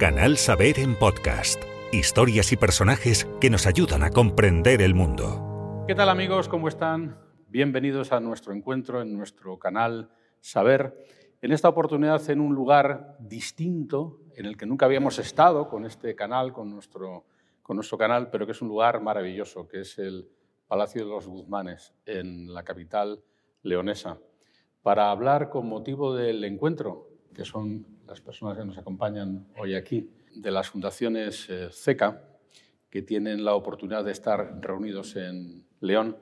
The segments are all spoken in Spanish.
Canal Saber en podcast. Historias y personajes que nos ayudan a comprender el mundo. ¿Qué tal amigos? ¿Cómo están? Bienvenidos a nuestro encuentro en nuestro canal Saber. En esta oportunidad en un lugar distinto en el que nunca habíamos estado con este canal, con nuestro, con nuestro canal, pero que es un lugar maravilloso, que es el Palacio de los Guzmanes, en la capital leonesa, para hablar con motivo del encuentro, que son las personas que nos acompañan hoy aquí, de las fundaciones eh, CECA, que tienen la oportunidad de estar reunidos en León,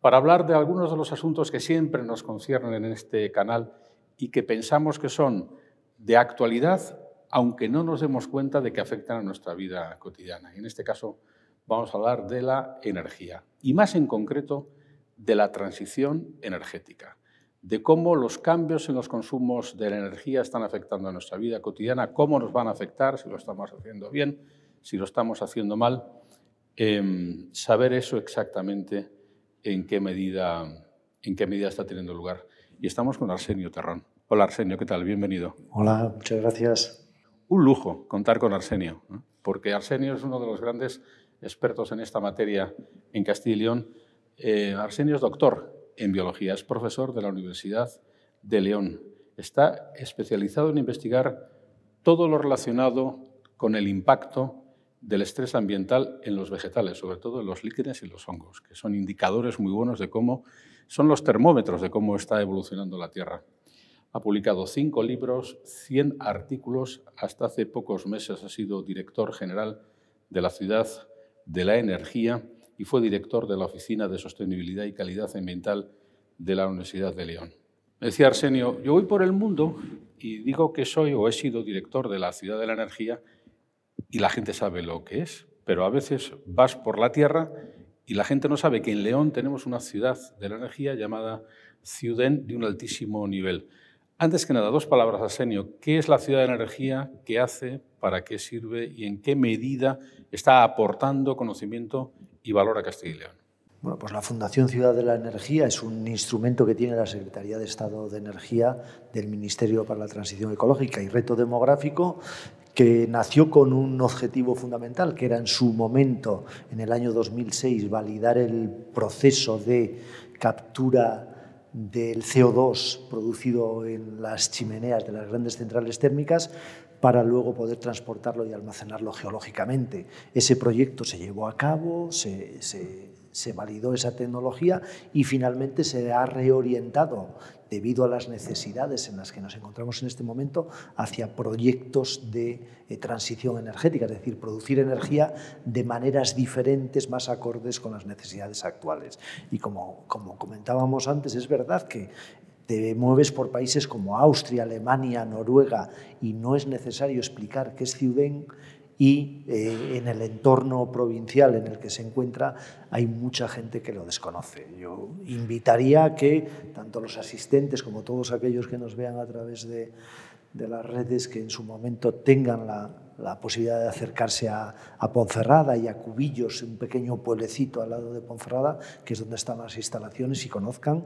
para hablar de algunos de los asuntos que siempre nos conciernen en este canal y que pensamos que son de actualidad, aunque no nos demos cuenta de que afectan a nuestra vida cotidiana. Y en este caso vamos a hablar de la energía y más en concreto de la transición energética de cómo los cambios en los consumos de la energía están afectando a nuestra vida cotidiana, cómo nos van a afectar, si lo estamos haciendo bien, si lo estamos haciendo mal, em, saber eso exactamente en qué, medida, en qué medida está teniendo lugar. Y estamos con Arsenio Terrón. Hola Arsenio, ¿qué tal? Bienvenido. Hola, muchas gracias. Un lujo contar con Arsenio, porque Arsenio es uno de los grandes expertos en esta materia en Castilla y León. Eh, Arsenio es doctor en biología, es profesor de la Universidad de León. Está especializado en investigar todo lo relacionado con el impacto del estrés ambiental en los vegetales, sobre todo en los líquenes y los hongos, que son indicadores muy buenos de cómo son los termómetros de cómo está evolucionando la Tierra. Ha publicado cinco libros, 100 artículos, hasta hace pocos meses ha sido director general de la Ciudad de la Energía y fue director de la Oficina de Sostenibilidad y Calidad Ambiental de la Universidad de León. Me decía Arsenio, yo voy por el mundo y digo que soy o he sido director de la Ciudad de la Energía y la gente sabe lo que es, pero a veces vas por la tierra y la gente no sabe que en León tenemos una ciudad de la energía llamada Ciudén de un altísimo nivel. Antes que nada, dos palabras, Arsenio. ¿Qué es la ciudad de la energía? ¿Qué hace? ¿Para qué sirve? ¿Y en qué medida está aportando conocimiento y valor Castilla y León? Bueno, pues la Fundación Ciudad de la Energía es un instrumento que tiene la Secretaría de Estado de Energía del Ministerio para la Transición Ecológica y Reto Demográfico, que nació con un objetivo fundamental, que era en su momento, en el año 2006, validar el proceso de captura del CO2 producido en las chimeneas de las grandes centrales térmicas para luego poder transportarlo y almacenarlo geológicamente. Ese proyecto se llevó a cabo, se, se, validó esa tecnología y finalmente se ha reorientado debido a las necesidades en las que nos encontramos en este momento hacia proyectos de eh, transición energética, es decir, producir energía de maneras diferentes, más acordes con las necesidades actuales. Y como, como comentábamos antes, es verdad que te mueves por países como Austria, Alemania, Noruega y no es necesario explicar qué es Ciudén y eh, en el entorno provincial en el que se encuentra hay mucha gente que lo desconoce. Yo invitaría a que tanto los asistentes como todos aquellos que nos vean a través de, las redes que en su momento tengan la, la posibilidad de acercarse a, a, Ponferrada y a Cubillos, un pequeño pueblecito al lado de Ponferrada, que es donde están las instalaciones, y conozcan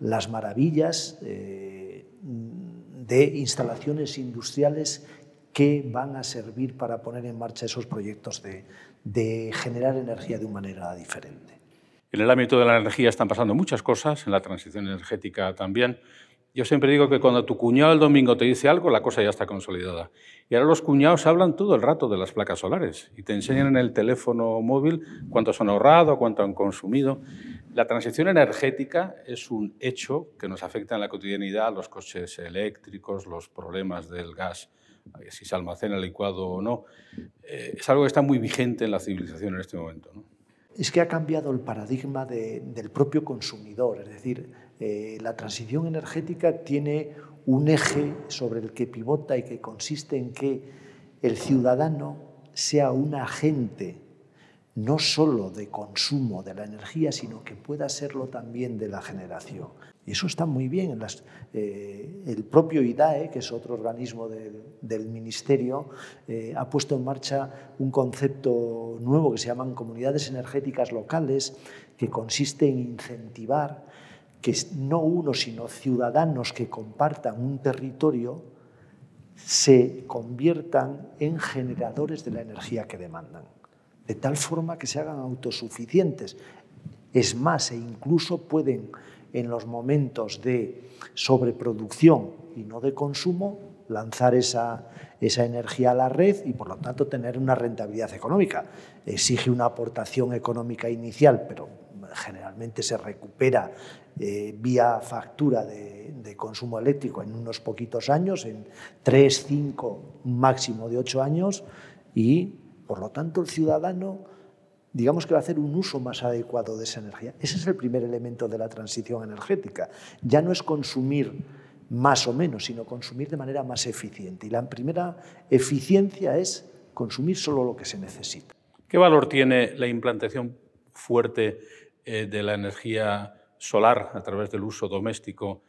las maravillas eh, de instalaciones industriales que van a servir para poner en marcha esos proyectos de, de generar energía de una manera diferente. En el ámbito de la energía están pasando muchas cosas, en la transición energética también. Yo siempre digo que cuando tu cuñado el domingo te dice algo, la cosa ya está consolidada. Y ahora los cuñados hablan todo el rato de las placas solares y te enseñan en el teléfono móvil cuánto han ahorrado, cuánto han consumido. La transición energética es un hecho que nos afecta en la cotidianidad, los coches eléctricos, los problemas del gas, si se almacena licuado o no. Eh, es algo que está muy vigente en la civilización en este momento. Es que ha cambiado el paradigma de, del propio consumidor, es decir, eh, la transición energética tiene un eje sobre el que pivota y que consiste en que el ciudadano sea un agente no solo de consumo de la energía, sino que pueda serlo también de la generación. Y eso está muy bien. Eh, el propio IDAE, que es otro organismo del Ministerio, eh, ha puesto en marcha un concepto nuevo que se llaman comunidades energéticas locales, que consiste en incentivar que no uno, sino ciudadanos que compartan un territorio se conviertan en generadores de la energía que demandan, de tal forma que se hagan autosuficientes. Es más, e incluso pueden, en los momentos de sobreproducción y no de consumo, lanzar esa, esa energía a la red y, por lo tanto, tener una rentabilidad económica. Exige una aportación económica inicial, pero generalmente se recupera eh, vía factura de, consumo eléctrico en unos poquitos años, en 3, 5, un máximo de 8 años, y por lo tanto el ciudadano, digamos que va a hacer un uso más adecuado de esa energía. Ese es el primer elemento de la transición energética. Ya no es consumir más o menos, sino consumir de manera más eficiente. Y la primera eficiencia es consumir solo lo que se necesita. ¿Qué valor tiene la implantación fuerte eh, de la energía solar a través del uso doméstico,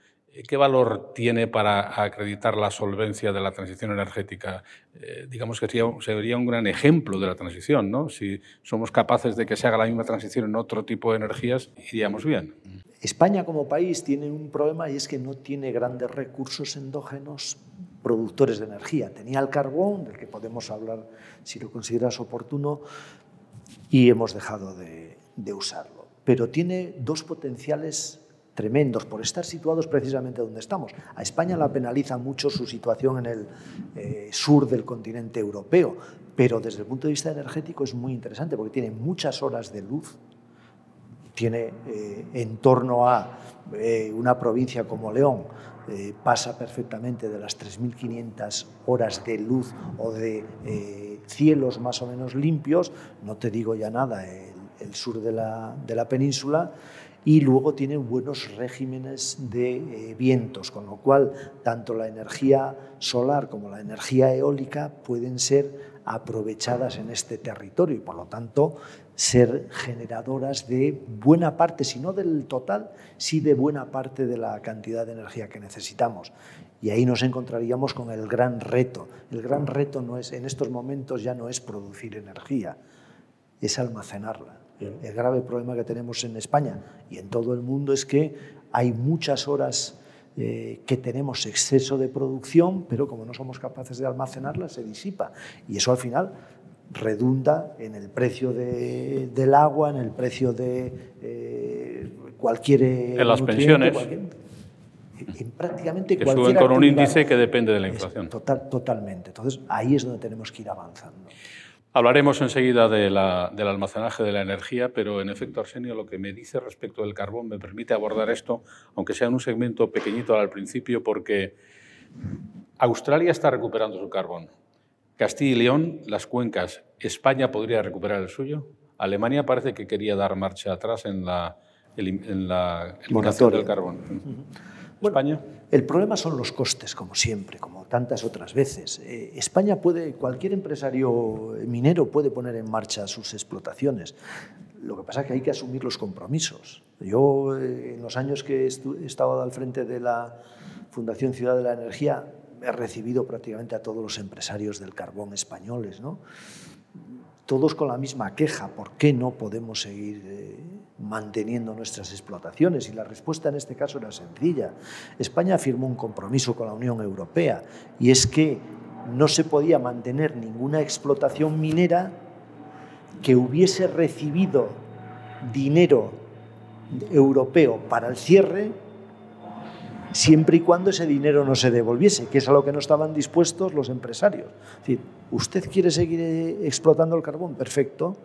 ¿qué valor tiene para acreditar la solvencia de la transición energética? Eh, digamos que sería, un gran ejemplo de la transición, ¿no? Si somos capaces de que se haga la misma transición en otro tipo de energías, iríamos bien. España como país tiene un problema y es que no tiene grandes recursos endógenos productores de energía. Tenía el carbón, del que podemos hablar si lo consideras oportuno, y hemos dejado de usarlo pero tiene dos potenciales tremendos por estar situados precisamente donde estamos. A España la penaliza mucho su situación en el eh, sur del continente europeo, pero desde el punto de vista energético es muy interesante porque tiene muchas horas de luz, tiene eh, en torno a eh, una provincia como León, pasa perfectamente de las 3.500 horas de luz o de cielos más o menos limpios, no te digo ya nada, el sur de la, de la península, y luego tiene buenos regímenes de eh, vientos, con lo cual tanto la energía solar como la energía eólica pueden ser aprovechadas en este territorio y por lo tanto ser generadoras de buena parte, si no del total, sí de buena parte de la cantidad de energía que necesitamos. Y ahí nos encontraríamos con el gran reto. El gran reto no es, en estos momentos ya no es producir energía, es almacenarla. El grave problema que tenemos en España y en todo el mundo es que hay muchas horas eh, que tenemos exceso de producción, pero como no somos capaces de almacenarla, se disipa. Y eso al final redunda en el precio del agua, en el precio de eh, cualquier... En las pensiones. en prácticamente que suben con un índice que depende de la inflación. Total, totalmente. Entonces, ahí es donde tenemos que ir avanzando. Hablaremos enseguida del almacenaje de la energía, pero en efecto, Arsenio, lo que me dice respecto del carbón me permite abordar esto, aunque sea en un segmento pequeñito al principio, porque Australia está recuperando su carbón. Castilla y León, las cuencas, España podría recuperar el suyo. Alemania parece que quería dar marcha atrás en la, en la eliminación del carbón. España. El problema son los costes, como siempre, como tantas otras veces. Eh, España puede, cualquier empresario minero puede poner en marcha sus explotaciones. Lo que pasa es que hay que asumir los compromisos. Yo, eh, en los años que he estado al frente de la Fundación Ciudad de la Energía, he recibido prácticamente a todos los empresarios del carbón españoles, ¿no? todos con la misma queja, ¿por qué no podemos seguir eh, manteniendo nuestras explotaciones? Y la respuesta en este caso era sencilla. España firmó un compromiso con la Unión Europea y es que no se podía mantener ninguna explotación minera que hubiese recibido dinero europeo para el cierre siempre y cuando ese dinero no se devolviese, que es a lo que no estaban dispuestos los empresarios. Es decir, ¿usted quiere seguir eh, explotando el carbón? Perfecto.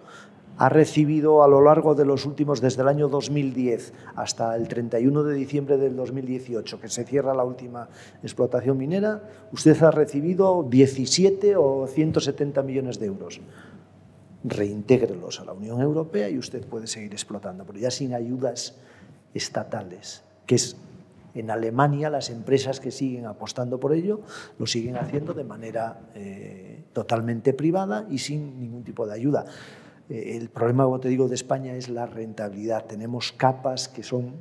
Ha recibido a lo largo de los últimos, desde el año 2010 hasta el 31 de diciembre del 2018, que se cierra la última explotación minera, usted ha recibido 17 o 170 millones de euros. Reintégrelos a la Unión Europea y usted puede seguir explotando, pero ya sin ayudas estatales, que es en Alemania las empresas que siguen apostando por ello lo siguen haciendo de manera eh, totalmente privada y sin ningún tipo de ayuda. Eh, el problema, como te digo, de España es la rentabilidad. Tenemos capas que son,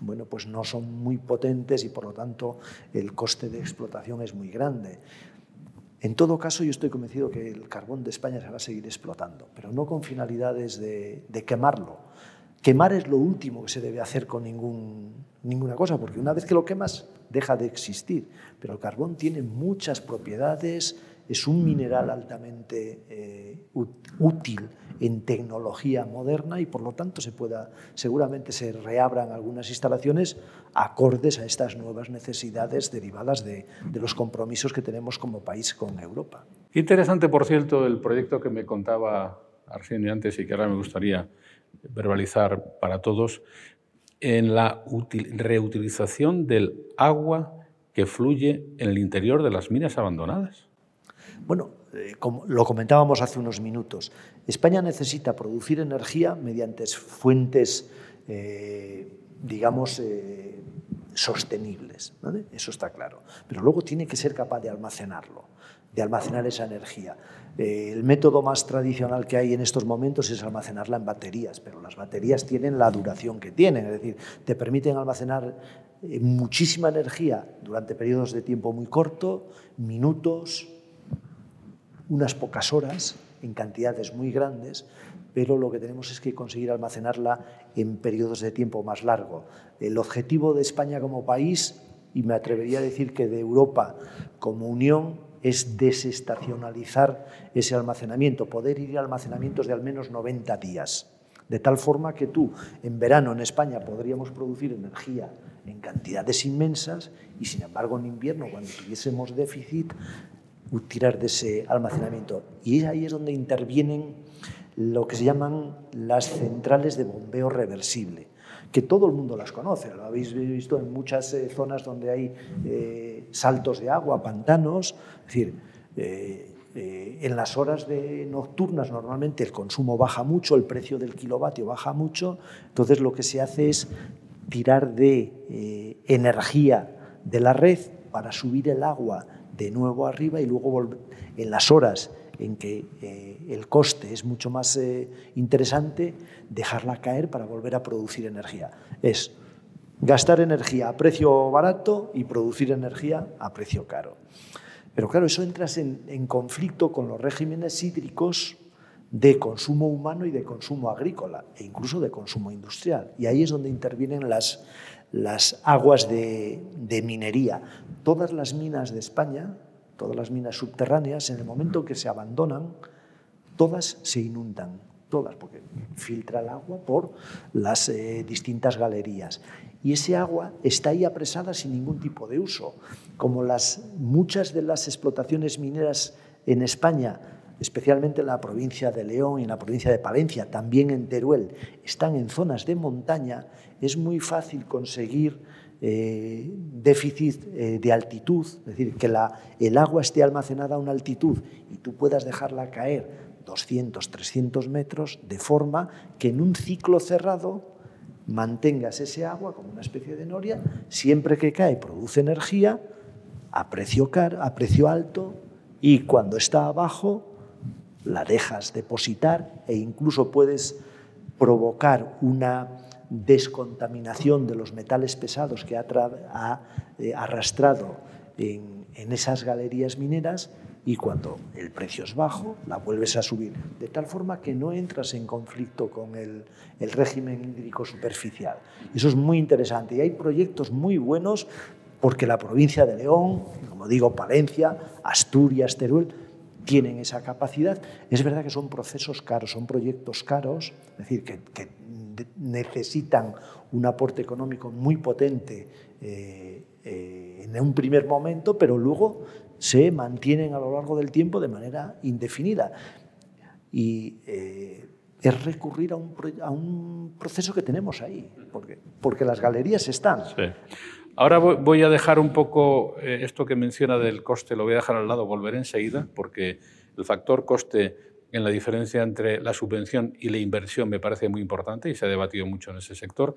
bueno, pues no son muy potentes y por lo tanto el coste de explotación es muy grande. En todo caso, yo estoy convencido que el carbón de España se va a seguir explotando, pero no con finalidades de, quemarlo, quemar es lo último que se debe hacer con ninguna cosa, porque una vez que lo quemas deja de existir. Pero el carbón tiene muchas propiedades, es un mineral altamente eh, útil en tecnología moderna y por lo tanto se pueda, seguramente se reabran algunas instalaciones acordes a estas nuevas necesidades derivadas de, de los compromisos que tenemos como país con Europa. Interesante, por cierto, el proyecto que me contaba Arsenio antes y que ahora me gustaría verbalizar para todos, en la reutilización del agua que fluye en el interior de las minas abandonadas. Bueno, eh, como lo comentábamos hace unos minutos, España necesita producir energía mediante fuentes, eh, digamos, eh, sostenibles. Eso está claro. Pero luego tiene que ser capaz de almacenarlo, de almacenar esa energía. el método más tradicional que hay en estos momentos es almacenarla en baterías, pero las baterías tienen la duración que tienen, es decir, te permiten almacenar muchísima energía durante periodos de tiempo muy corto, minutos, unas pocas horas en cantidades muy grandes, pero lo que tenemos es que conseguir almacenarla en periodos de tiempo más largo. El objetivo de España como país, y me atrevería a decir que de Europa como Unión, es desestacionalizar ese almacenamiento, poder ir a almacenamientos de al menos 90 días. De tal forma que tú, en verano en España, podríamos producir energía en cantidades inmensas y, sin embargo, en invierno, cuando tuviésemos déficit, tirar de ese almacenamiento. Y ahí es donde intervienen lo que se llaman las centrales de bombeo reversible, que todo el mundo las conoce, lo habéis visto en muchas eh, zonas donde hay eh, saltos de agua, pantanos, es decir, eh, en las horas de nocturnas normalmente el consumo baja mucho, el precio del kilovatio baja mucho, entonces lo que se hace es tirar de energía de la red para subir el agua de nuevo arriba y luego en las horas en que eh, el coste es mucho más eh, interesante, dejarla caer para volver a producir energía. Es gastar energía a precio barato y producir energía a precio caro. Pero claro, eso entras en, en conflicto con los regímenes hídricos de consumo humano y de consumo agrícola e incluso de consumo industrial. Y ahí es donde intervienen las, las aguas de, minería. Todas las minas de España, todas las minas subterráneas, en el momento que se abandonan, todas se inundan, todas, porque filtra el agua por las eh, distintas galerías. Y ese agua está ahí apresada sin ningún tipo de uso. Como las, muchas de las explotaciones mineras en España especialmente en la provincia de León y en la provincia de Palencia, también en Teruel, están en zonas de montaña, es muy fácil conseguir eh, déficit eh, de altitud, es decir, que el agua esté almacenada a una altitud y tú puedas dejarla caer 200, 300 metros, de forma que en un ciclo cerrado mantengas ese agua como una especie de noria, siempre que cae produce energía a precio, a precio alto y cuando está abajo la dejas depositar e incluso puedes provocar una descontaminación de los metales pesados que ha, eh, arrastrado en, esas galerías mineras y cuando el precio es bajo, la vuelves a subir, de tal forma que no entras en conflicto con el, el, régimen hídrico superficial. Eso es muy interesante y hay proyectos muy buenos porque la provincia de León, como digo, Palencia, Asturias, Teruel, tienen esa capacidad. Es verdad que son procesos caros, son proyectos caros, es decir, que, necesitan un aporte económico muy potente eh, eh, en un primer momento, pero luego se mantienen a lo largo del tiempo de manera indefinida. Y eh, es recurrir a un, a proceso que tenemos ahí, porque, porque las galerías están. Ahora voy a dejar un poco eh, esto que menciona del coste, lo voy a dejar al lado, volveré enseguida, porque el factor coste en la diferencia entre la subvención y la inversión me parece muy importante y se ha debatido mucho en ese sector.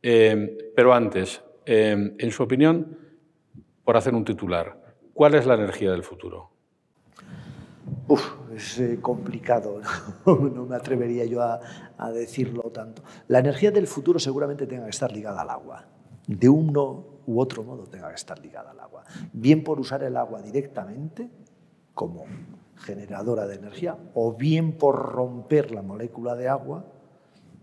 Eh, pero antes, eh, en su opinión, por hacer un titular, ¿cuál es la energía del futuro? Uf, es complicado, ¿no? me atrevería yo a, a decirlo tanto. La energía del futuro seguramente tenga que estar ligada al agua de uno u otro modo tenga que estar ligada al agua. Bien por usar el agua directamente como generadora de energía o bien por romper la molécula de agua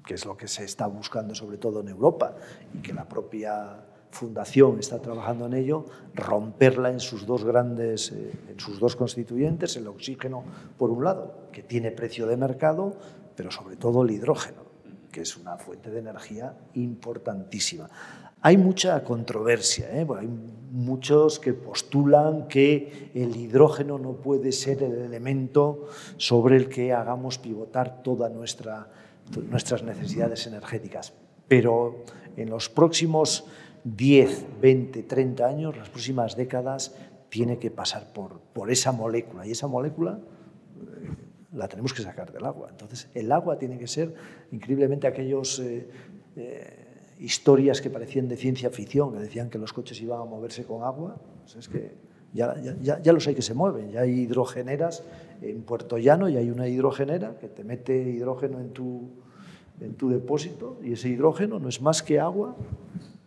que es lo que se está buscando sobre todo en Europa y que la propia fundación está trabajando en ello, romperla en sus dos grandes, eh, en sus dos constituyentes, el oxígeno por un lado, que tiene precio de mercado, pero sobre todo el hidrógeno, que es una fuente de energía importantísima. Hay mucha controversia, ¿eh? hay muchos que postulan que el hidrógeno no puede ser el elemento sobre el que hagamos pivotar todas nuestra, nuestras necesidades energéticas. Pero en los próximos 10, 20, 30 años, las próximas décadas, tiene que pasar por, esa molécula. Y esa molécula eh, la tenemos que sacar del agua. Entonces, el agua tiene que ser, increíblemente, aquellos... Eh, historias que parecían de ciencia ficción, que decían que los coches iban a moverse con agua, pues es que ya, ya, ya, los hay que se mueven, ya hay hidrogeneras en Puerto Llano, y hay una hidrogenera que te mete hidrógeno en tu, en tu depósito y ese hidrógeno no es más que agua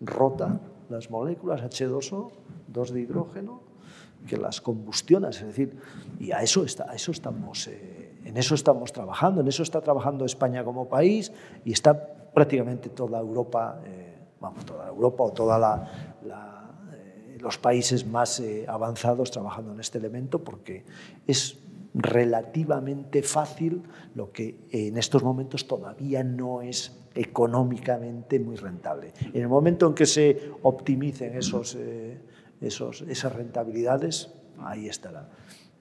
rota las moléculas H2O, 2 de hidrógeno, que las combustionas, es decir, y a eso, está, a eso estamos, eh, en eso estamos trabajando, en eso está trabajando España como país y está prácticamente toda Europa, eh, vamos, toda Europa o todos eh, los países más eh, avanzados trabajando en este elemento porque es relativamente fácil lo que en estos momentos todavía no es económicamente muy rentable. En el momento en que se optimicen esos, esos, esas rentabilidades, ahí estará.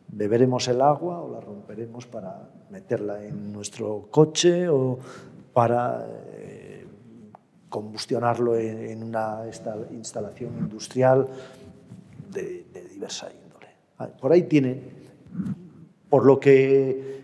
Beberemos el agua o la romperemos para meterla en nuestro coche o para combustionarlo en, una instalación industrial de, diversa índole. Ah, por ahí tiene, por lo que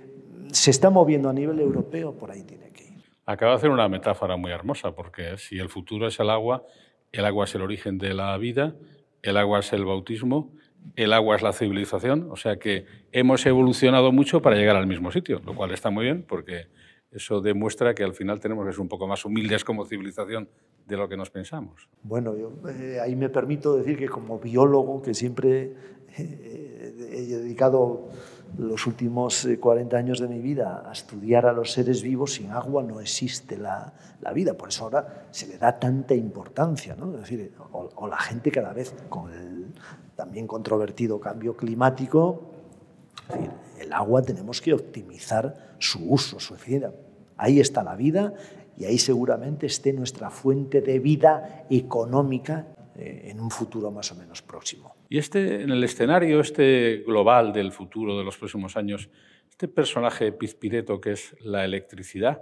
se está moviendo a nivel europeo, por ahí tiene que ir. Acaba de hacer una metáfora muy hermosa, porque si el futuro es el agua, el agua es el origen de la vida, el agua es el bautismo, el agua es la civilización, o sea que hemos evolucionado mucho para llegar al mismo sitio, lo cual está muy bien porque eso demuestra que al final tenemos que ser un poco más humildes como civilización de lo que nos pensamos. Bueno, yo eh, ahí me permito decir que como biólogo, que siempre eh, he dedicado los últimos 40 eh, años de mi vida a estudiar a los seres vivos, sin agua no existe la, la vida. Por eso ahora se le da tanta importancia. ¿no? Es decir, o, la gente cada vez con el también controvertido cambio climático, el agua tenemos que optimizar su uso, su eficiencia. Ahí está la vida y ahí seguramente esté nuestra fuente de vida económica eh, en un futuro más o menos próximo. Y este, en el escenario este global del futuro de los próximos años, este personaje pizpireto que es la electricidad,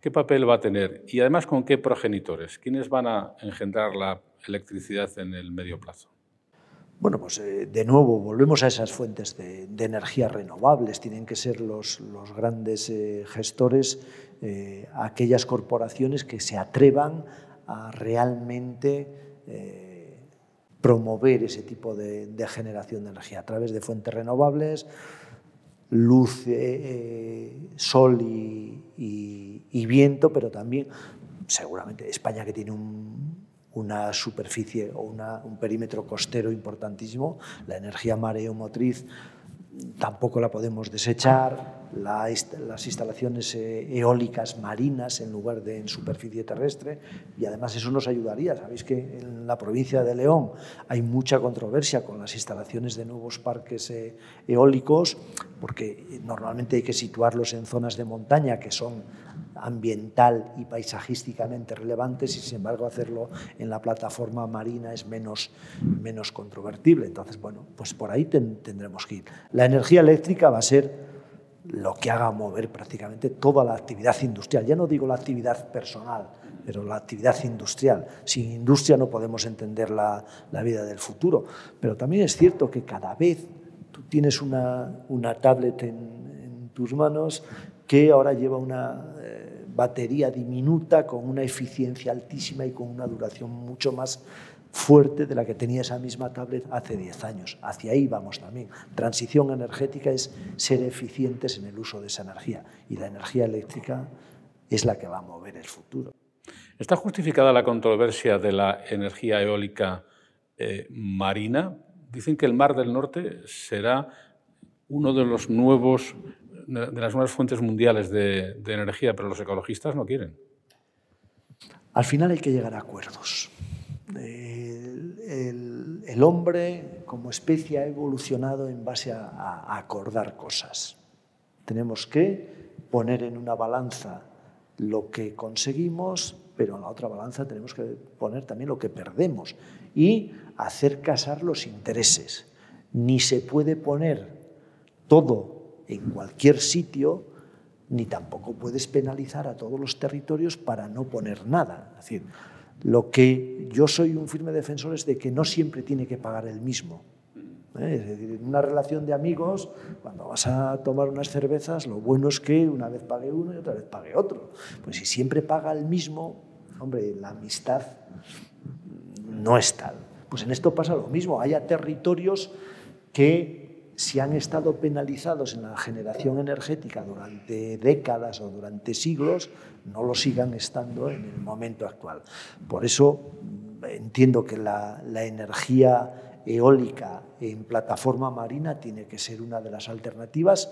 ¿qué papel va a tener? Y además, ¿con qué progenitores? ¿Quiénes van a engendrar la electricidad en el medio plazo? Bueno, pues eh, de nuevo volvemos a esas fuentes de, energía renovables. Tienen que ser los, grandes eh, gestores, eh, aquellas corporaciones que se atrevan a realmente promover ese tipo de, generación de energía a través de fuentes renovables, luz, sol y viento, pero también seguramente España que tiene un, una superficie o un perímetro costero importantísimo, la energía mareomotriz tampoco la podemos desechar, las instalaciones eh, eólicas marinas en lugar de en superficie terrestre. Y además eso nos ayudaría. Sabéis que en la provincia de León hay mucha controversia con las instalaciones de nuevos parques eh, eólicos porque normalmente hay que situarlos en zonas de montaña que son ambiental y paisajísticamente relevantes y sin embargo hacerlo en la plataforma marina es menos, menos controvertible. Entonces, bueno, pues por ahí tendremos que ir. La energía eléctrica va a ser lo que haga mover prácticamente toda la actividad industrial. Ya no digo la actividad personal, pero la actividad industrial. Sin industria no podemos entender la, la vida del futuro. Pero también es cierto que cada vez tú tienes una, una tablet en, en tus manos que ahora lleva una eh, batería diminuta con una eficiencia altísima y con una duración mucho más fuerte de la que tenía esa misma tablet hace 10 años. Hacia ahí vamos también. Transición energética es ser eficientes en el uso de esa energía y la energía eléctrica es la que va a mover el futuro. ¿Está justificada la controversia de la energía eólica eh, marina? Dicen que el Mar del Norte será uno de los nuevos de las nuevas fuentes mundiales de, energía, pero los ecologistas no quieren. Al final hay que llegar a acuerdos. El, hombre como especie ha evolucionado en base a acordar cosas. Tenemos que poner en una balanza lo que conseguimos, pero en la otra balanza tenemos que poner también lo que perdemos y hacer casar los intereses. Ni se puede poner todo en cualquier sitio, ni tampoco puedes penalizar a todos los territorios para no poner nada. Es decir, lo que yo soy un firme defensor es de que no siempre tiene que pagar el mismo. ¿eh? Es decir, en una relación de amigos, cuando vas a tomar unas cervezas, lo bueno es que una vez pague uno y otra vez pague otro. Pues si siempre paga el mismo, hombre, la amistad no es tal. Pues en esto pasa lo mismo. Haya territorios que si han estado penalizados en la generación energética durante décadas o durante siglos, no lo sigan estando en el momento actual. Por eso entiendo que la, energía eólica en plataforma marina tiene que ser una de las alternativas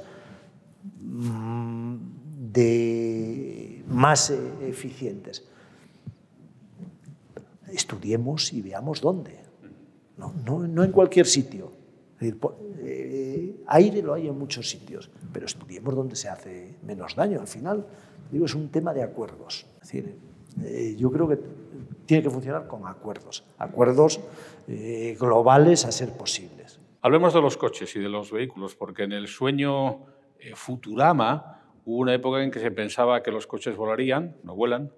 mm, de más e, eficientes. Estudiemos y veamos dónde. No, en cualquier sitio. Eh, aire lo hay en muchos sitios, pero estudiemos dónde se hace menos daño. Al final, digo, es un tema de acuerdos. Es decir, eh, yo creo que tiene que funcionar con acuerdos, acuerdos eh, globales a ser posibles. Hablemos de los coches y de los vehículos, porque en el sueño Futurama hubo una época en que se pensaba que los coches volarían, no vuelan,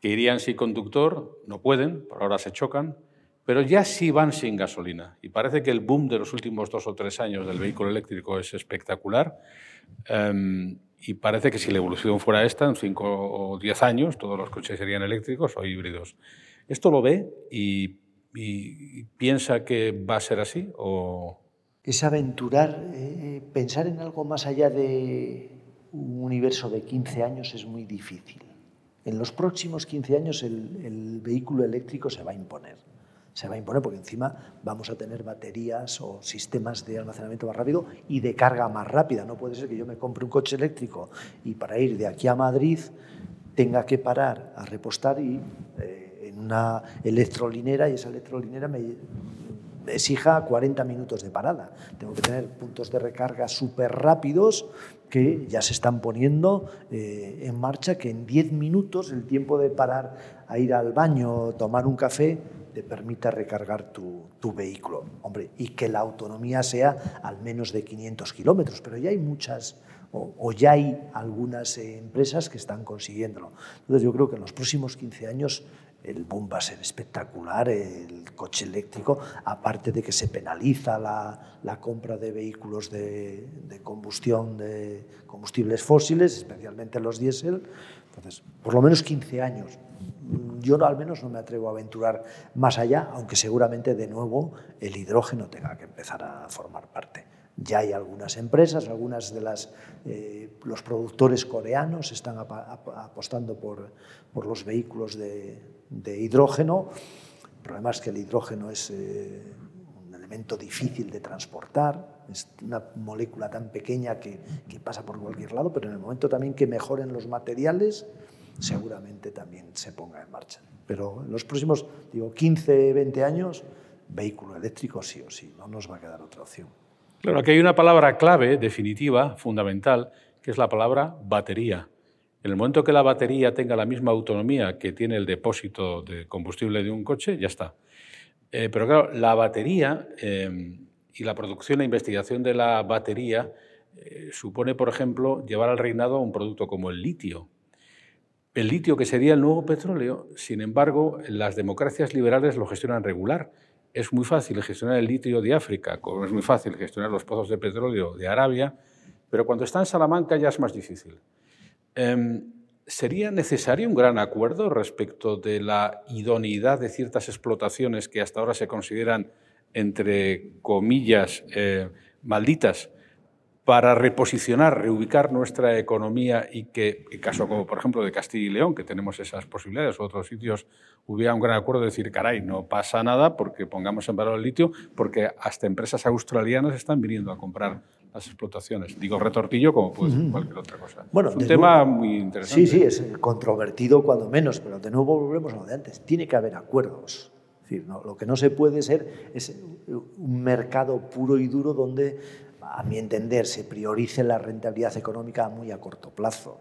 que irían sin conductor, no pueden, por ahora se chocan, pero ya sí van sin gasolina. Y parece que el boom de los últimos dos o tres años del vehículo eléctrico es espectacular. Em, y parece que si la evolución fuera esta, en 5 o 10 años todos los coches serían eléctricos o híbridos. ¿Esto lo ve y, piensa que va a ser así? O... Es aventurar, eh, pensar en algo más allá de un universo de 15 años es muy difícil. En los próximos 15 años el vehículo eléctrico se va a imponer se va a imponer porque encima vamos a tener baterías o sistemas de almacenamiento más rápido y de carga más rápida. No puede ser que yo me compre un coche eléctrico y para ir de aquí a Madrid tenga que parar a repostar y eh, en una electrolinera y esa electrolinera me exija 40 minutos de parada. Tengo que tener puntos de recarga súper rápidos que ya se están poniendo eh, en marcha, que en 10 minutos el tiempo de parar a ir al baño, tomar un café, te permita recargar tu, vehículo. Hombre, y que la autonomía sea al menos de 500 kilómetros, pero ya hay muchas, o, ya hay algunas empresas que están consiguiéndolo. Entonces yo creo que en los próximos 15 años el boom va a ser espectacular, el coche eléctrico, aparte de que se penaliza la, compra de vehículos de, de, combustión de combustibles fósiles, especialmente los diésel. Por lo menos 15 años yo al menos no me atrevo a aventurar más allá, aunque seguramente de nuevo el hidrógeno tenga que empezar a formar parte. Ya hay algunas empresas, algunas de las eh, los productores coreanos están apostando por, por, los vehículos de, hidrógeno. El problema es que el hidrógeno es eh, un elemento difícil de transportar, es una molécula tan pequeña que, que pasa por cualquier lado, pero en el momento también que mejoren los materiales, seguramente también se ponga en marcha. Pero en los próximos, digo, 15, 20 años, vehículo eléctrico sí o sí, no nos va a quedar otra opción. Claro, aquí hay una palabra clave, definitiva, fundamental, que es la palabra batería. En el momento que la batería tenga la misma autonomía que tiene el depósito de combustible de un coche, ya está. Eh, pero claro, la batería eh, y la producción e investigación de la batería eh, supone, por ejemplo, llevar al reinado un producto como el litio, el litio, que sería el nuevo petróleo, sin embargo, las democracias liberales lo gestionan regular. Es muy fácil gestionar el litio de África, como es muy fácil gestionar los pozos de petróleo de Arabia, pero cuando está en Salamanca ya es más difícil. Em, ¿Sería necesario un gran acuerdo respecto de la idoneidad de ciertas explotaciones que hasta ahora se consideran, entre comillas, eh, malditas? para reposicionar, reubicar nuestra economía y que, en caso como por ejemplo de Castilla y León, que tenemos esas posibilidades, o otros sitios, hubiera un gran acuerdo de decir, caray, no pasa nada porque pongamos en valor el litio, porque hasta empresas australianas están viniendo a comprar las explotaciones. Digo retortillo como puede ser cualquier otra cosa. Bueno, es un tema muy interesante. Sí, sí, es controvertido cuando menos, pero de nuevo volvemos a lo de antes. Tiene que haber acuerdos. Decir, no, lo que no se puede ser es un mercado puro y duro donde, a mi entender, se priorice la rentabilidad económica muy a corto plazo,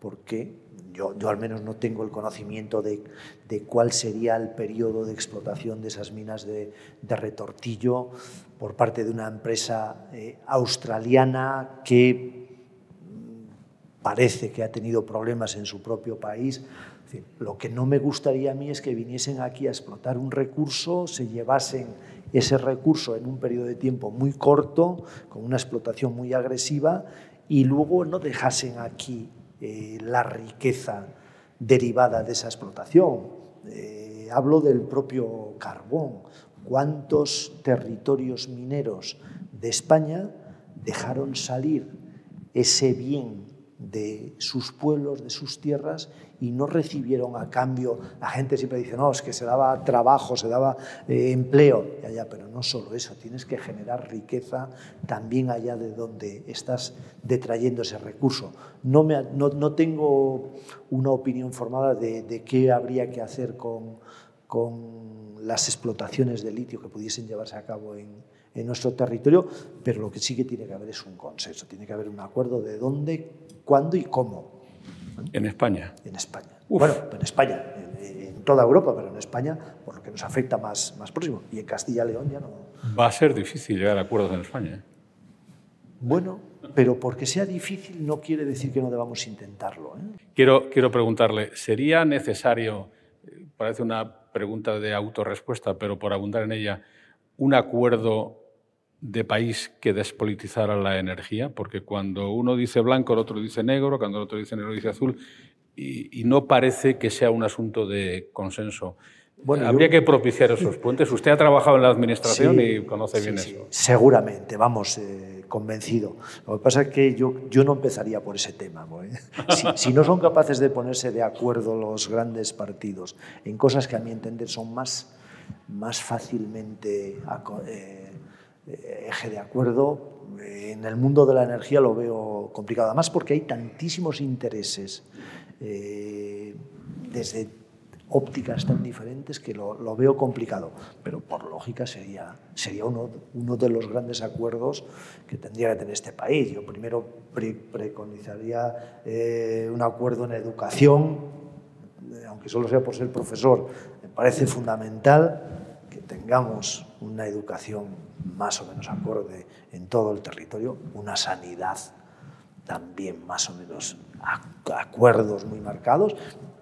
porque yo, yo, al menos no tengo el conocimiento de, de, cuál sería el periodo de explotación de esas minas de, de retortillo por parte de una empresa eh, australiana que mm, parece que ha tenido problemas en su propio país. Lo que no me gustaría a mí es que viniesen aquí a explotar un recurso, se llevasen ese recurso en un periodo de tiempo muy corto, con una explotación muy agresiva, y luego no dejasen aquí eh, la riqueza derivada de esa explotación. Eh, hablo del propio carbón. ¿Cuántos territorios mineros de España dejaron salir ese bien de sus pueblos, de sus tierras, y no recibieron a cambio, la gente siempre dice, no, es que se daba trabajo, se daba eh, empleo, allá, pero no solo eso, tienes que generar riqueza también allá de donde estás detrayendo ese recurso. No, me, no, no tengo una opinión formada de, de, qué habría que hacer con, con las explotaciones de litio que pudiesen llevarse a cabo en, en nuestro territorio, pero lo que sí que tiene que haber es un consenso, tiene que haber un acuerdo de dónde, cuándo y cómo. ¿En España? En España. Bueno, en España, en, en, toda Europa, pero en España, por lo que nos afecta más, más próximo. Y en Castilla y León ya no. Va a ser difícil llegar a acuerdos en España. ¿eh? Bueno, pero porque sea difícil no quiere decir que no debamos intentarlo. ¿eh? Quiero, quiero preguntarle, ¿sería necesario, parece una pregunta de autorrespuesta, pero por abundar en ella, un acuerdo de país que despolitizara la energía, porque cuando uno dice blanco, el otro dice negro, cuando el otro dice negro dice azul, y, y no parece que sea un asunto de consenso. Bueno, Habría yo... que propiciar esos puentes. Usted ha trabajado en la administración sí, y conoce bien sí, eso. Sí. Seguramente, vamos, eh, convencido. Lo que pasa es que yo, yo no empezaría por ese tema. ¿eh? Si, si, no son capaces de ponerse de acuerdo los grandes partidos en cosas que a mi entender son más, más fácilmente eh, eje de acuerdo, en el mundo de la energía lo veo complicado. Además porque hay tantísimos intereses eh, desde ópticas tan diferentes que lo, veo complicado, pero por lógica sería, sería uno, uno de los grandes acuerdos que tendría que tener este país. Yo primero pre preconizaría eh, un acuerdo en educación, aunque solo sea por ser profesor, me parece fundamental que tengamos una educación más o menos acorde en todo el territorio, una sanidad también más o menos acuerdos muy marcados,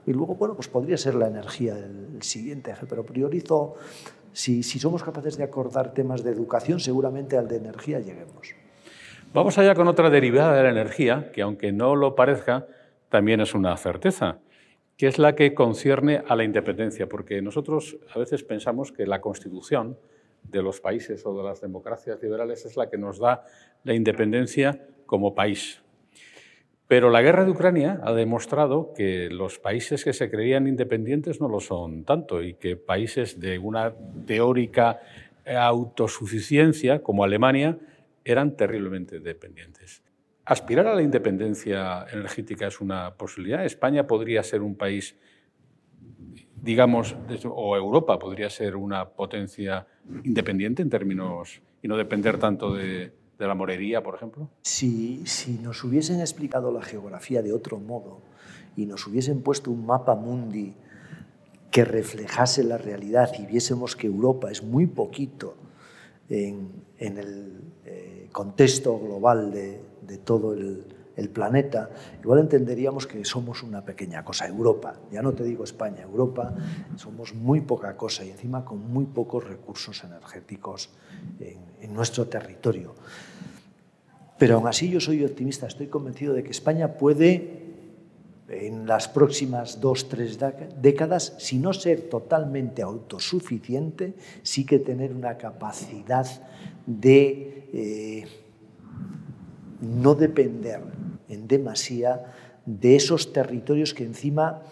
y luego, bueno, pues podría ser la energía el, siguiente eje, pero priorizo, si, si somos capaces de acordar temas de educación, seguramente al de energía lleguemos. Vamos allá con otra derivada de la energía, que aunque no lo parezca, también es una certeza, que es la que concierne a la independencia, porque nosotros a veces pensamos que la constitución de los países o de las democracias liberales es la que nos da la independencia como país, pero la guerra de Ucrania ha demostrado que los países que se creían independientes no lo son tanto y que países de una teórica autosuficiencia como Alemania eran terriblemente dependientes. ¿Aspirar a la independencia energética es una posibilidad? ¿España podría ser un país, digamos, o Europa podría ser una potencia independiente en términos y no depender tanto de, la morería, por ejemplo? Si, si nos hubiesen explicado la geografía de otro modo y nos hubiesen puesto un mapa mundi que reflejase la realidad y viésemos que Europa es muy poquito en, en el eh, contexto global de, de todo el, el, planeta, igual entenderíamos que somos una pequeña cosa. Europa, ya no te digo España, Europa, somos muy poca cosa y encima con muy pocos recursos energéticos en, nuestro territorio. Pero aún así yo soy optimista, estoy convencido de que España puede, en las próximas dos, tres décadas, si no ser totalmente autosuficiente, sí que tener una capacidad de eh, no depender en demasía de esos territorios que encima,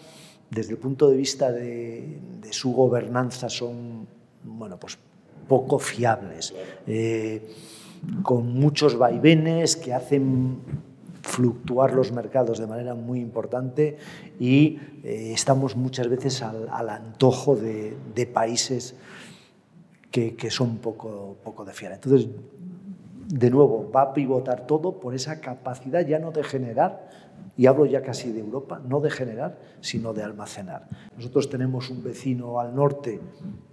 desde el punto de vista de, su gobernanza, son bueno, pues poco fiables. Eh, con muchos vaivenes que hacen fluctuar los mercados de manera muy importante y eh, estamos muchas veces al, antojo de, países que, son poco, poco de fiar. Entonces, de nuevo, va a pivotar todo por esa capacidad ya no de generar, y hablo ya casi de Europa, no de generar, sino de almacenar. Nosotros tenemos un vecino al norte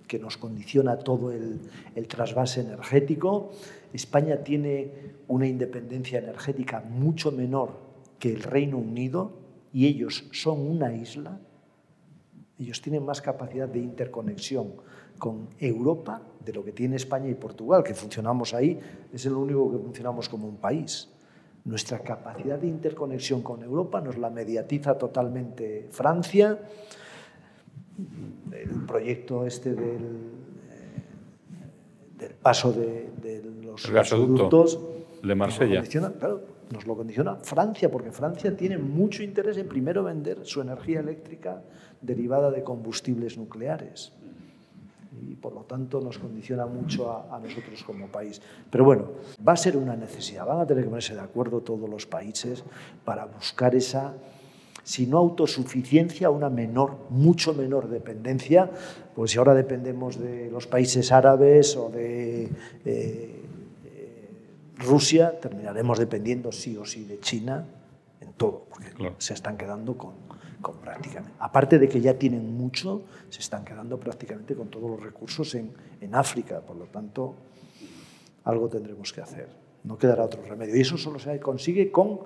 que nos condiciona todo el, trasvase energético. España tiene una independencia energética mucho menor que el Reino Unido y ellos son una isla. Ellos tienen más capacidad de interconexión con Europa de lo que tiene España y Portugal, que funcionamos ahí, es el único que funcionamos como un país. Nuestra capacidad de interconexión con Europa nos la mediatiza totalmente Francia. El proyecto este del, eh, del paso de, de los gasoductos de Marsella. claro, nos lo condiciona Francia, porque Francia tiene mucho interés en primero vender su energía eléctrica derivada de combustibles nucleares y por lo tanto nos condiciona mucho a, nosotros como país. Pero bueno, va a ser una necesidad, van a tener que ponerse de acuerdo todos los países para buscar esa, si no autosuficiencia, una menor, mucho menor dependencia, pues si ahora dependemos de los países árabes o de... Eh, Rusia, terminaremos dependiendo sí o sí de China en todo, porque se están quedando con, prácticamente. Aparte de que ya tienen mucho, se están quedando prácticamente con todos los recursos en, en África. Por lo tanto, algo tendremos que hacer. No quedará otro remedio. Y eso solo se consigue con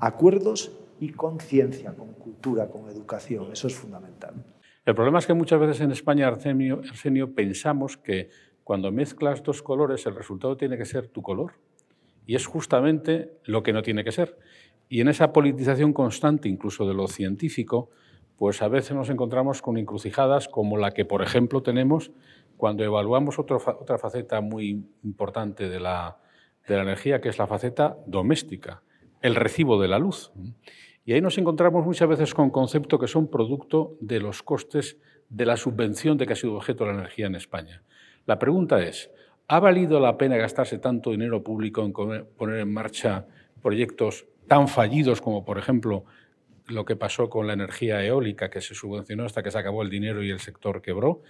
acuerdos y con ciencia, con cultura, con educación. Eso es fundamental. El problema es que muchas veces en España, Arsenio, Arsenio, pensamos que cuando mezclas dos colores el resultado tiene que ser tu color. Y es justamente lo que no tiene que ser. Y en esa politización constante, incluso de lo científico, pues a veces nos encontramos con encrucijadas como la que, por ejemplo, tenemos cuando evaluamos otra faceta muy importante de la, de la energía, que es la faceta doméstica, el recibo de la luz. Y ahí nos encontramos muchas veces con conceptos que son producto de los costes de la subvención de que ha sido objeto la energía en España. La pregunta es, ¿ha valido la pena gastarse tanto dinero público en poner en marcha proyectos tan fallidos como, por ejemplo, lo que pasó con la energía eólica, que se subvencionó hasta que se acabó el dinero y el sector quebró,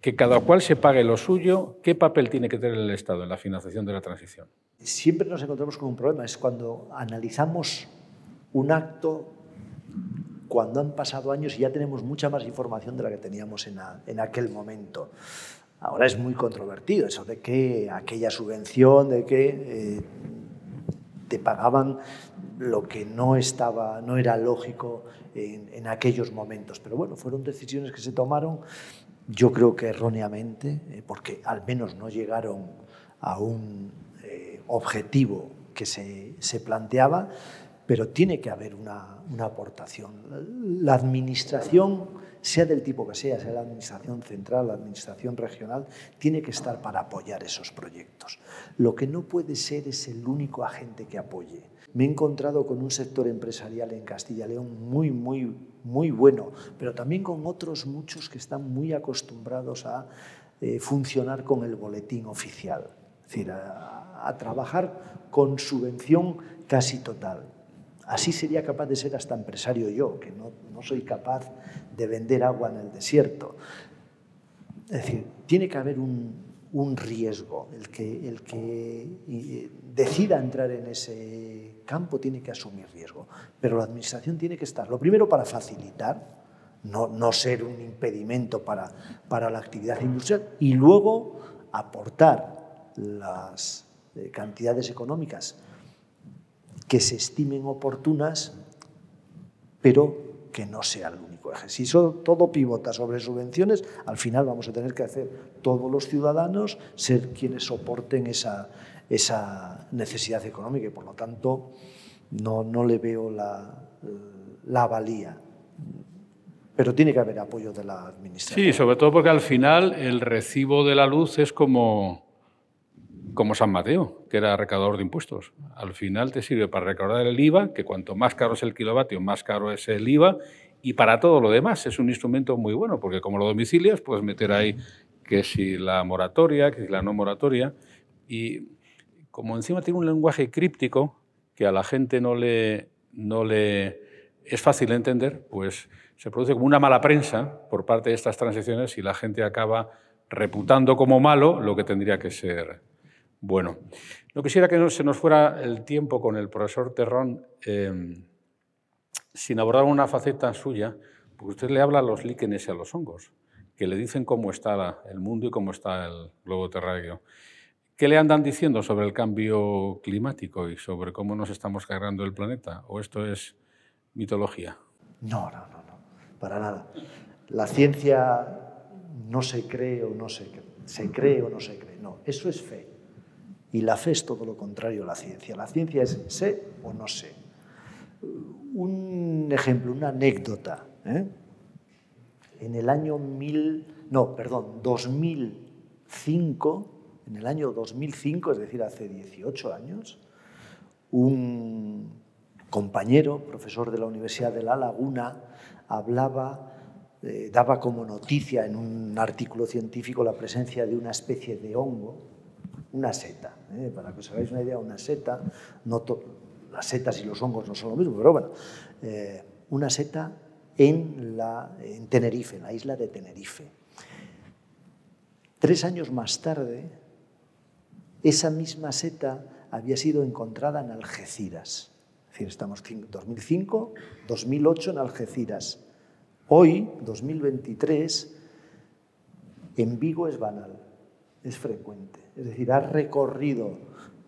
que cada cual se pague lo suyo, ¿qué papel tiene que tener el Estado en la financiación de la transición? Siempre nos encontramos con un problema, es cuando analizamos un acto cuando han pasado años y ya tenemos mucha más información de la que teníamos en, aquel momento. Ahora es muy controvertido eso de que aquella subvención, de que eh, te pagaban lo que no, estaba, no era lógico en, aquellos momentos. Pero bueno, fueron decisiones que se tomaron, yo creo que erróneamente, eh, porque al menos no llegaron a un eh, objetivo que se, se, planteaba, pero tiene que haber una, una aportación. La administración sea del tipo que sea, sea la administración central, la administración regional, tiene que estar para apoyar esos proyectos. Lo que no puede ser es el único agente que apoye. Me he encontrado con un sector empresarial en Castilla y León muy, muy, muy bueno, pero también con otros muchos que están muy acostumbrados a eh, funcionar con el boletín oficial, es decir, a, a trabajar con subvención casi total. Así sería capaz de ser hasta empresario yo, que no, no soy capaz de vender agua en el desierto. Es decir, tiene que haber un, un riesgo. El que, el que eh, decida entrar en ese campo tiene que asumir riesgo. Pero la Administración tiene que estar, lo primero, para facilitar, no, no ser un impedimento para, para la actividad industrial, y luego aportar las eh, cantidades económicas que se estimen oportunas, pero que no sea el único eje. Si todo pivota sobre subvenciones, al final vamos a tener que hacer todos los ciudadanos ser quienes soporten esa, esa necesidad económica y por lo tanto no, no le veo la, la valía pero tiene que haber apoyo de la administración. Sí, sobre todo porque al final el recibo de la luz es como como San Mateo, que era recaudador de impuestos. Al final te sirve para recaudar el IVA, que cuanto más caro es el kilovatio, más caro es el IVA, y para todo lo demás es un instrumento muy bueno, porque como lo domicilias, puedes meter ahí que si la moratoria, que si la no moratoria, y como encima tiene un lenguaje críptico que a la gente no le, no le es fácil de entender, pues se produce como una mala prensa por parte de estas transiciones y la gente acaba reputando como malo lo que tendría que ser bueno. No quisiera que se nos fuera el tiempo con el profesor Terrón em, sin abordar una faceta suya, porque usted le habla a los líquenes y a los hongos, que le dicen cómo está el mundo y cómo está el globo terráqueo. ¿Qué le andan diciendo sobre el cambio climático y sobre cómo nos estamos cargando el planeta? ¿O esto es mitología? No, no, no para nada. La ciencia no se cree o no se cree, se cree o no se cree, no, eso es fe. Y la fe es todo lo contrario a la ciencia. La ciencia es sé o no sé. Un ejemplo, una anécdota. ¿eh? En el año mil, no, perdón, 2005, en el año 2005, es decir, hace 18 años, un compañero, profesor de la Universidad de La Laguna, hablaba, eh, daba como noticia en un artículo científico la presencia de una especie de hongo, una seta. ¿eh? Para que os hagáis una idea, una seta, no las setas y los hongos no son lo mismo, pero bueno, eh, una seta en, en Tenerife, en la isla de Tenerife. Tres años más tarde, esa misma seta había sido encontrada en Algeciras estamos en 2005, 2008 en Algeciras. Hoy, 2023, en Vigo es banal, es frecuente. Es decir, ha recorrido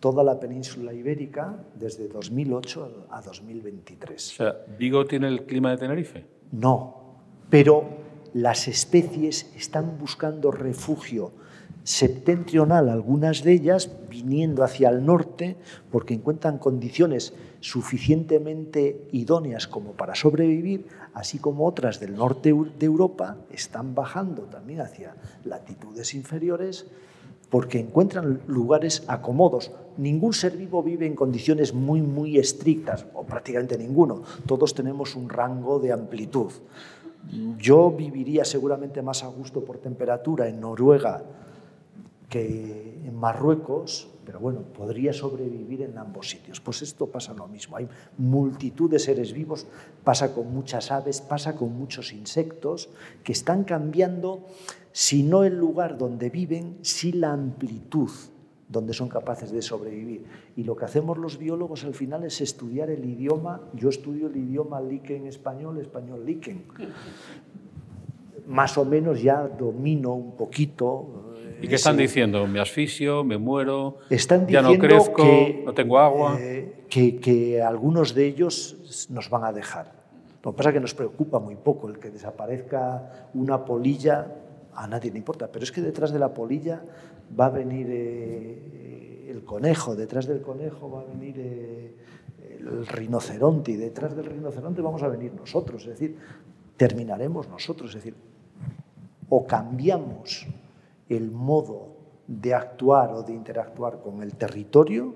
toda la península ibérica desde 2008 a 2023. O sea, ¿Vigo tiene el clima de Tenerife? No, pero las especies están buscando refugio septentrional, algunas de ellas viniendo hacia el norte porque encuentran condiciones suficientemente idóneas como para sobrevivir, así como otras del norte de Europa están bajando también hacia latitudes inferiores porque encuentran lugares acomodos. Ningún ser vivo vive en condiciones muy, muy estrictas, o prácticamente ninguno. Todos tenemos un rango de amplitud. Yo viviría seguramente más a gusto por temperatura en Noruega que en Marruecos, pero bueno, podría sobrevivir en ambos sitios. Pues esto pasa lo mismo. Hay multitud de seres vivos, pasa con muchas aves, pasa con muchos insectos que están cambiando, si no el lugar donde viven, si la amplitud donde son capaces de sobrevivir. Y lo que hacemos los biólogos al final es estudiar el idioma. Yo estudio el idioma líquen español, español líquen. Más o menos ya domino un poquito ¿Y qué están diciendo? ¿Me asfixio? ¿Me muero? Están ¿Ya no crezco? ¿No tengo agua? Eh, que, que, algunos de ellos nos van a dejar. Lo que pasa es que nos preocupa muy poco el que desaparezca una polilla, a nadie le importa, pero es que detrás de la polilla va a venir eh, el conejo, detrás del conejo va a venir eh, el rinoceronte y detrás del rinoceronte vamos a venir nosotros, es decir, terminaremos nosotros, es decir, o cambiamos el modo de actuar o de interactuar con el territorio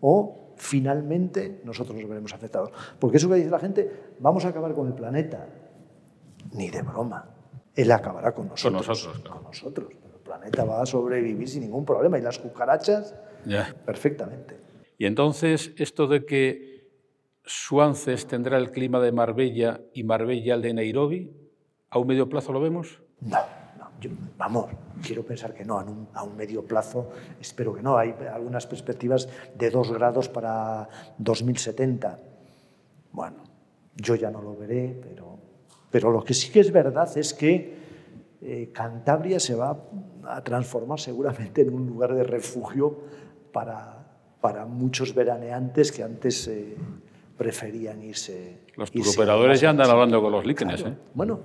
o finalmente nosotros nos veremos afectados. Porque eso que dice la gente, vamos a acabar con el planeta. Ni de broma. Él acabará con nosotros. Con nosotros, Con nosotros. el planeta va a sobrevivir sin ningún problema. Y las cucarachas, perfectamente. Y entonces, esto de que Suances tendrá el clima de Marbella y Marbella el de Nairobi, ¿a un medio plazo lo vemos? No vamos, quiero pensar que no, a un, medio plazo espero que no. Hay algunas perspectivas de dos grados para 2070. Bueno, yo ya no lo veré, pero, pero lo que sí que es verdad es que eh, Cantabria se va a transformar seguramente en un lugar de refugio para, para muchos veraneantes que antes eh, preferían irse. Los turoperadores ya andan hablando con los líquenes. ¿eh? Bueno,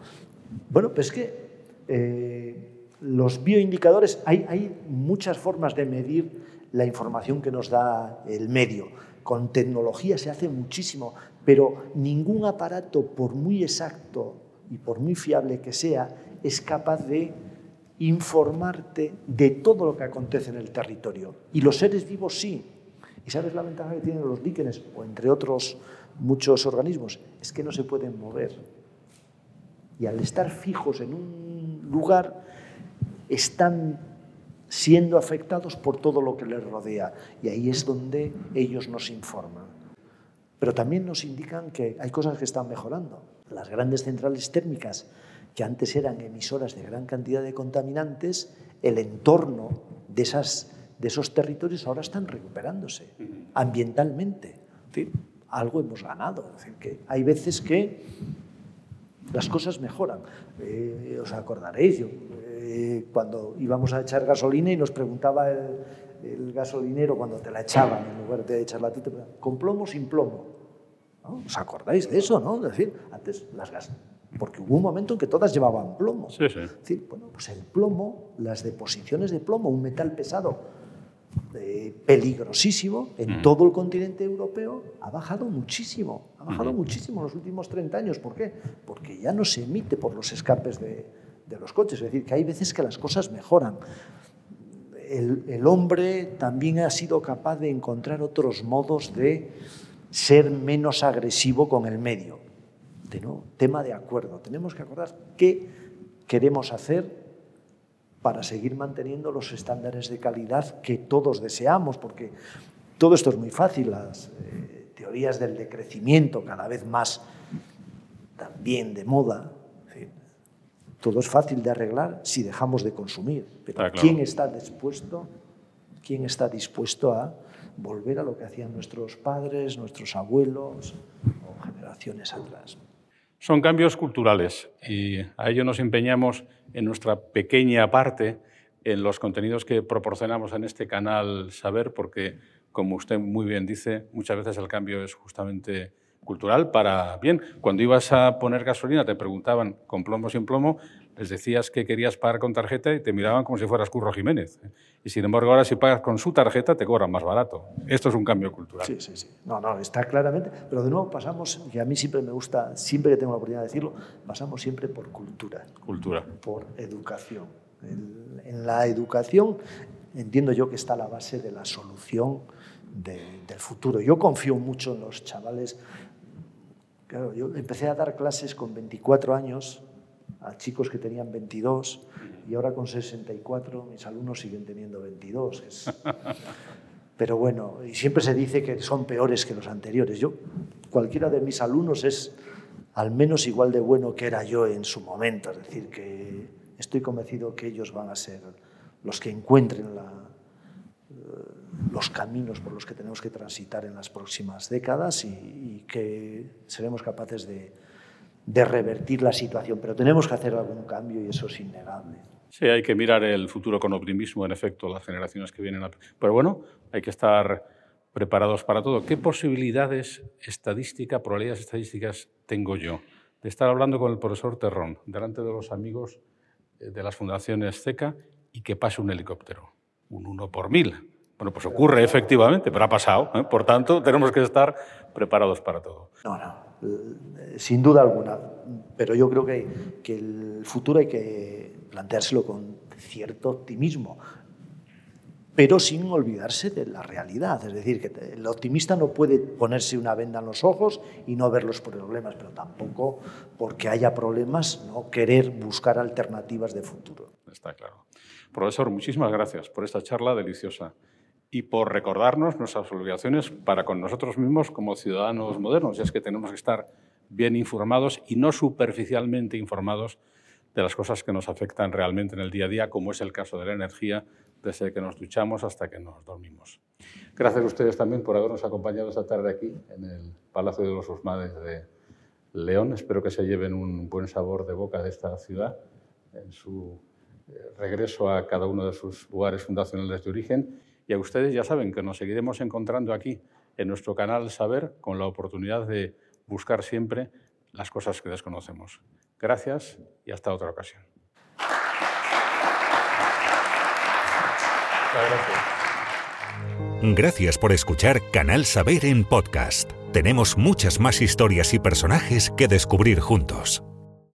bueno, pues que eh, los bioindicadores, hay, hay muchas formas de medir la información que nos da el medio. Con tecnología se hace muchísimo, pero ningún aparato, por muy exacto y por muy fiable que sea, es capaz de informarte de todo lo que acontece en el territorio. Y los seres vivos sí. ¿Y sabes la ventaja que tienen los líquenes, o entre otros muchos organismos? Es que no se pueden mover. Y al estar fijos en un lugar están siendo afectados por todo lo que les rodea. Y ahí es donde ellos nos informan. Pero también nos indican que hay cosas que están mejorando. Las grandes centrales térmicas, que antes eran emisoras de gran cantidad de contaminantes, el entorno de, esas, de esos territorios ahora están recuperándose ambientalmente. algo hemos ganado. Es decir, que hay veces que las cosas mejoran. Eh, os acordaréis, yo, eh, cuando íbamos a echar gasolina y nos preguntaba el, gasolinero cuando te la echaban, en lugar de echarla tú, te ¿con plomo sin plomo? ¿Os acordáis de eso? ¿no? Es decir, antes las gas, porque hubo un momento en que todas llevaban plomo. Sí, sí. Es decir, bueno, pues el plomo, las deposiciones de plomo, un metal pesado eh, peligrosísimo en todo el continente europeo, ha bajado muchísimo, ha bajado muchísimo en los últimos 30 años. ¿Por qué? Porque ya no se emite por los escapes de, de los coches, es decir, que hay veces que las cosas mejoran. El, el, hombre también ha sido capaz de encontrar otros modos de ser menos agresivo con el medio. De, ¿no? Tema de acuerdo. Tenemos que acordar qué queremos hacer para seguir manteniendo los estándares de calidad que todos deseamos, porque todo esto es muy fácil, las eh, teorías del decrecimiento cada vez más también de moda, todo es fácil de arreglar si dejamos de consumir. Pero ah, ¿quién está dispuesto? ¿Quién está dispuesto a volver a lo que hacían nuestros padres, nuestros abuelos o generaciones atrás? Son cambios culturales y a ello nos empeñamos en nuestra pequeña parte en los contenidos que proporcionamos en este canal Saber, porque, como usted muy bien dice, muchas veces el cambio es justamente cultural para bien. Cuando ibas a poner gasolina te preguntaban con plomo sin plomo, les decías que querías pagar con tarjeta y te miraban como si fueras Curro Jiménez. Y sin embargo ahora si pagas con su tarjeta te cobran más barato. Esto es un cambio cultural. Sí, sí, sí. No, no, está claramente. Pero de nuevo pasamos, y a mí siempre me gusta, siempre que tengo la oportunidad de decirlo, pasamos siempre por cultura. Cultura. Por educación. En, la educación entiendo yo que está la base de la solución del futuro. Yo confío mucho en los chavales Claro, yo empecé a dar clases con 24 años a chicos que tenían 22 y ahora con 64 mis alumnos siguen teniendo 22. Pero bueno, y siempre se dice que son peores que los anteriores. Yo, cualquiera de mis alumnos es al menos igual de bueno que era yo en su momento. Es decir, que estoy convencido que ellos van a ser los que encuentren la, los caminos por los que tenemos que transitar en las próximas décadas y, que seremos capaces de, revertir la situación. Pero tenemos que hacer algún cambio y eso es innegable. Sí, hay que mirar el futuro con optimismo, en efecto, las generaciones que vienen. Pero bueno, hay que estar preparados para todo. ¿Qué posibilidades estadísticas, probabilidades estadísticas tengo yo de estar hablando con el profesor Terrón delante de los amigos eh, de las fundaciones CECA y que pase un helicóptero? Un uno por mil. Bueno, pues ocurre efectivamente, pero ha pasado. ¿eh? Por tanto, tenemos que estar preparados para todo. No, no, sin duda alguna. Pero yo creo que, que el futuro hay que planteárselo con cierto optimismo, pero sin olvidarse de la realidad. Es decir, que el optimista no puede ponerse una venda en los ojos y no ver los problemas, pero tampoco porque haya problemas no querer buscar alternativas de futuro. Está claro. Profesor, muchísimas gracias por esta charla deliciosa y por recordarnos nuestras obligaciones para con nosotros mismos como ciudadanos modernos. Y es que tenemos que estar bien informados y no superficialmente informados de las cosas que nos afectan realmente en el día a día, como es el caso de la energía, desde que nos duchamos hasta que nos dormimos. Gracias a ustedes también por habernos acompañado esta tarde aquí en el Palacio de los Usmades de León. Espero que se lleven un buen sabor de boca de esta ciudad en su eh, regreso a cada uno de sus lugares fundacionales de origen y a ustedes ya saben que nos seguiremos encontrando aquí en nuestro canal Saber con la oportunidad de buscar siempre las cosas que desconocemos. Gracias y hasta otra ocasión. Gracias por escuchar Canal Saber en podcast. Tenemos muchas más historias y personajes que descubrir juntos.